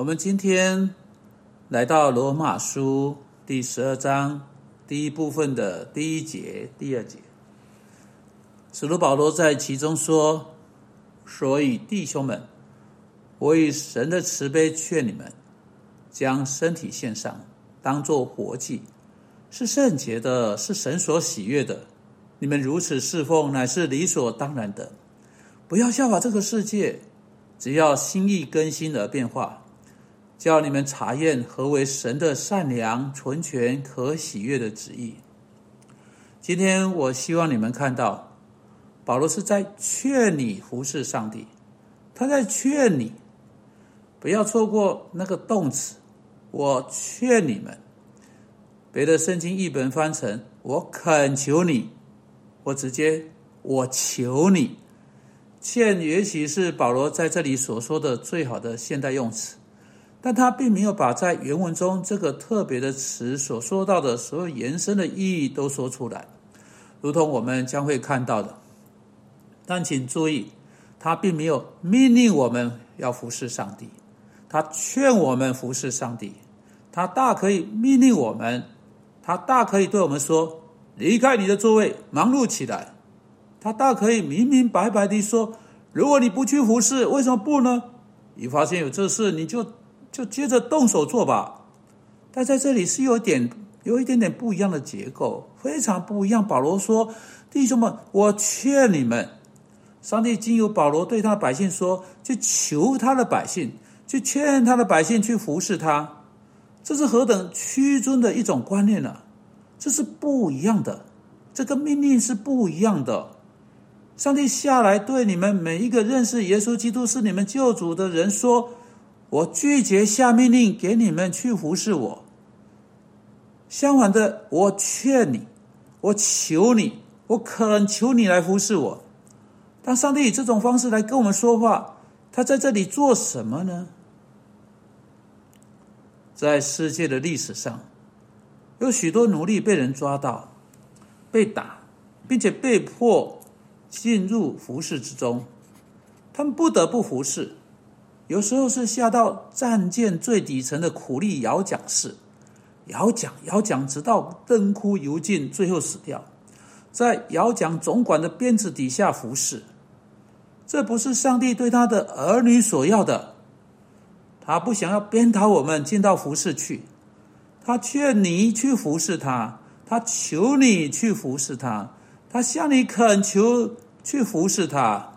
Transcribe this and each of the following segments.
我们今天来到罗马书第十二章第一部分的第一节、第二节，使徒保罗在其中说：“所以弟兄们，我以神的慈悲劝你们，将身体献上，当作活祭，是圣洁的，是神所喜悦的。你们如此侍奉，乃是理所当然的。不要效法这个世界，只要心意更新而变化。”叫你们查验何为神的善良、纯全、可喜悦的旨意。今天我希望你们看到，保罗是在劝你服侍上帝，他在劝你不要错过那个动词。我劝你们，别的圣经译本翻成“我恳求你”，我直接“我求你”。劝也许是保罗在这里所说的最好的现代用词。但他并没有把在原文中这个特别的词所说到的所有延伸的意义都说出来，如同我们将会看到的。但请注意，他并没有命令我们要服侍上帝，他劝我们服侍上帝。他大可以命令我们，他大可以对我们说：“离开你的座位，忙碌起来。”他大可以明明白白地说：“如果你不去服侍，为什么不呢？一发现有这事，你就。”就接着动手做吧，但在这里是有点有一点点不一样的结构，非常不一样。保罗说：“弟兄们，我劝你们，上帝经由保罗对他的百姓说，去求他的百姓，去劝他的百姓去服侍他。这是何等屈尊的一种观念呢？这是不一样的，这个命令是不一样的。上帝下来对你们每一个认识耶稣基督是你们救主的人说。”我拒绝下命令给你们去服侍我。相反的，我劝你，我求你，我恳求你来服侍我。当上帝以这种方式来跟我们说话，他在这里做什么呢？在世界的历史上，有许多奴隶被人抓到、被打，并且被迫进入服侍之中，他们不得不服侍。有时候是下到战舰最底层的苦力摇桨式，摇桨摇桨，直到灯枯油尽，最后死掉，在摇桨总管的鞭子底下服侍。这不是上帝对他的儿女所要的，他不想要鞭打我们进到服侍去，他劝你去服侍他，他求你去服侍他，他向你恳求去服侍他。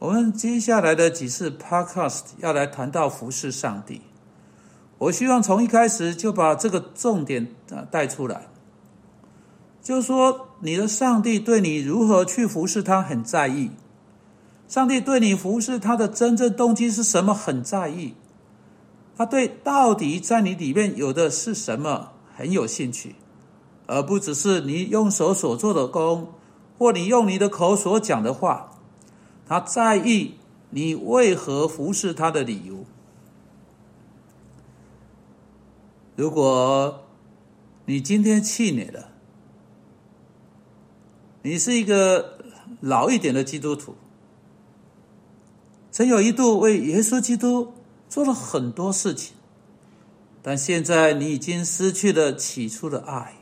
我们接下来的几次 podcast 要来谈到服侍上帝。我希望从一开始就把这个重点啊带出来，就说你的上帝对你如何去服侍他很在意，上帝对你服侍他的真正动机是什么很在意，他对到底在你里面有的是什么很有兴趣，而不只是你用手所做的工，或你用你的口所讲的话。他在意你为何服侍他的理由。如果你今天气馁了，你是一个老一点的基督徒，曾有一度为耶稣基督做了很多事情，但现在你已经失去了起初的爱。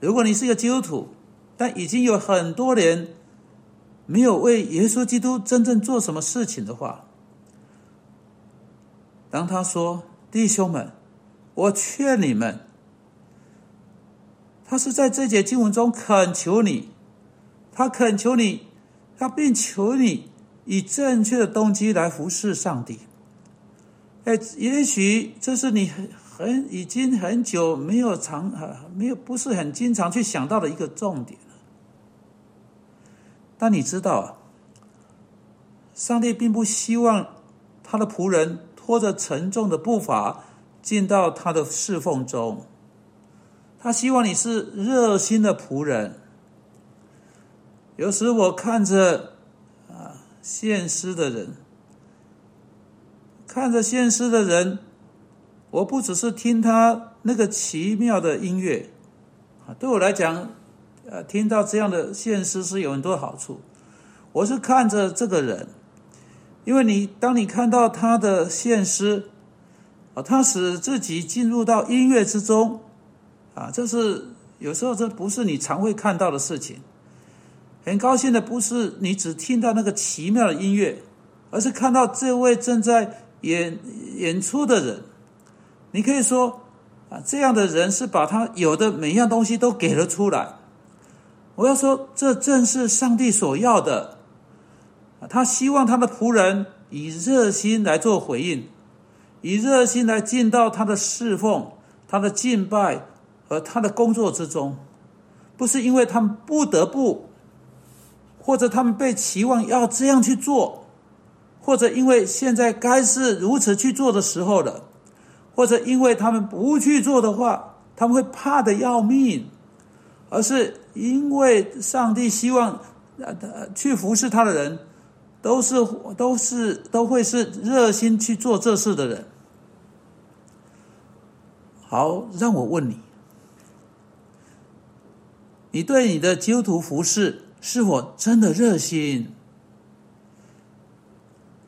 如果你是一个基督徒，但已经有很多年没有为耶稣基督真正做什么事情的话，当他说：“弟兄们，我劝你们。”他是在这节经文中恳求你，他恳求你，他并求你以正确的动机来服侍上帝。哎，也许这是你很。很已经很久没有常啊，没有不是很经常去想到的一个重点。但你知道，上帝并不希望他的仆人拖着沉重的步伐进到他的侍奉中，他希望你是热心的仆人。有时我看着啊，献诗的人，看着献诗的人。我不只是听他那个奇妙的音乐，啊，对我来讲，呃，听到这样的现实是有很多好处。我是看着这个人，因为你当你看到他的现实，啊，他使自己进入到音乐之中，啊，这是有时候这不是你常会看到的事情。很高兴的不是你只听到那个奇妙的音乐，而是看到这位正在演演出的人。你可以说啊，这样的人是把他有的每一样东西都给了出来。我要说，这正是上帝所要的。他希望他的仆人以热心来做回应，以热心来进到他的侍奉、他的敬拜和他的工作之中，不是因为他们不得不，或者他们被期望要这样去做，或者因为现在该是如此去做的时候了，或者因为他们不去做的话，他们会怕的要命，而是因为上帝希望呃去服侍他的人。都是都是都会是热心去做这事的人。好，让我问你：你对你的基督徒服侍是否真的热心？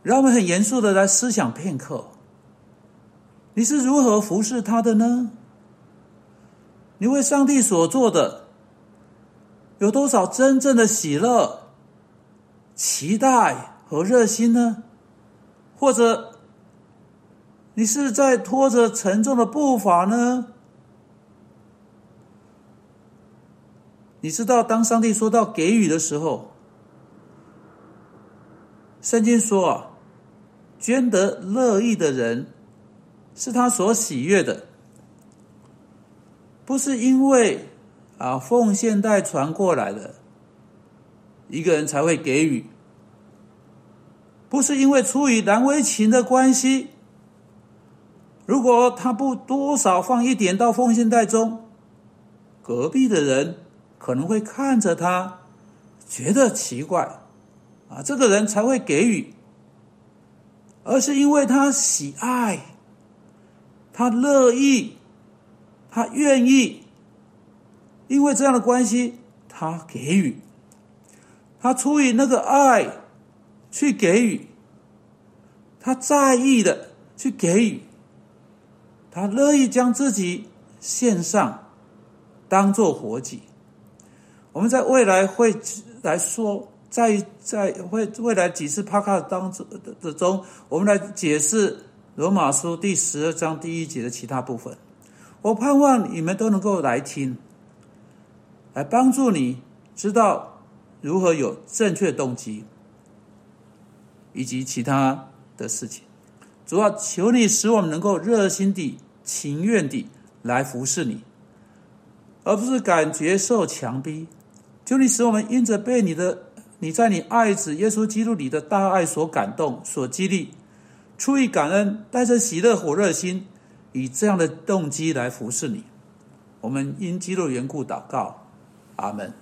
让我们很严肃的来思想片刻：你是如何服侍他的呢？你为上帝所做的有多少真正的喜乐？期待和热心呢？或者你是在拖着沉重的步伐呢？你知道，当上帝说到给予的时候，圣经说啊，捐得乐意的人是他所喜悦的，不是因为啊奉献带传过来的。一个人才会给予，不是因为出于难为情的关系。如果他不多少放一点到奉献袋中，隔壁的人可能会看着他，觉得奇怪，啊，这个人才会给予，而是因为他喜爱，他乐意，他愿意，因为这样的关系，他给予。他出于那个爱去给予，他在意的去给予，他乐意将自己献上，当做活祭。我们在未来会来说，在在会未来几次帕卡当中的中，我们来解释罗马书第十二章第一节的其他部分。我盼望你们都能够来听，来帮助你知道。如何有正确动机，以及其他的事情，主要求你使我们能够热心地、情愿地来服侍你，而不是感觉受强逼。求你使我们因着被你的你在你爱子耶稣基督里的大爱所感动、所激励，出于感恩，带着喜乐火热心，以这样的动机来服侍你。我们因基督缘故祷告，Amen.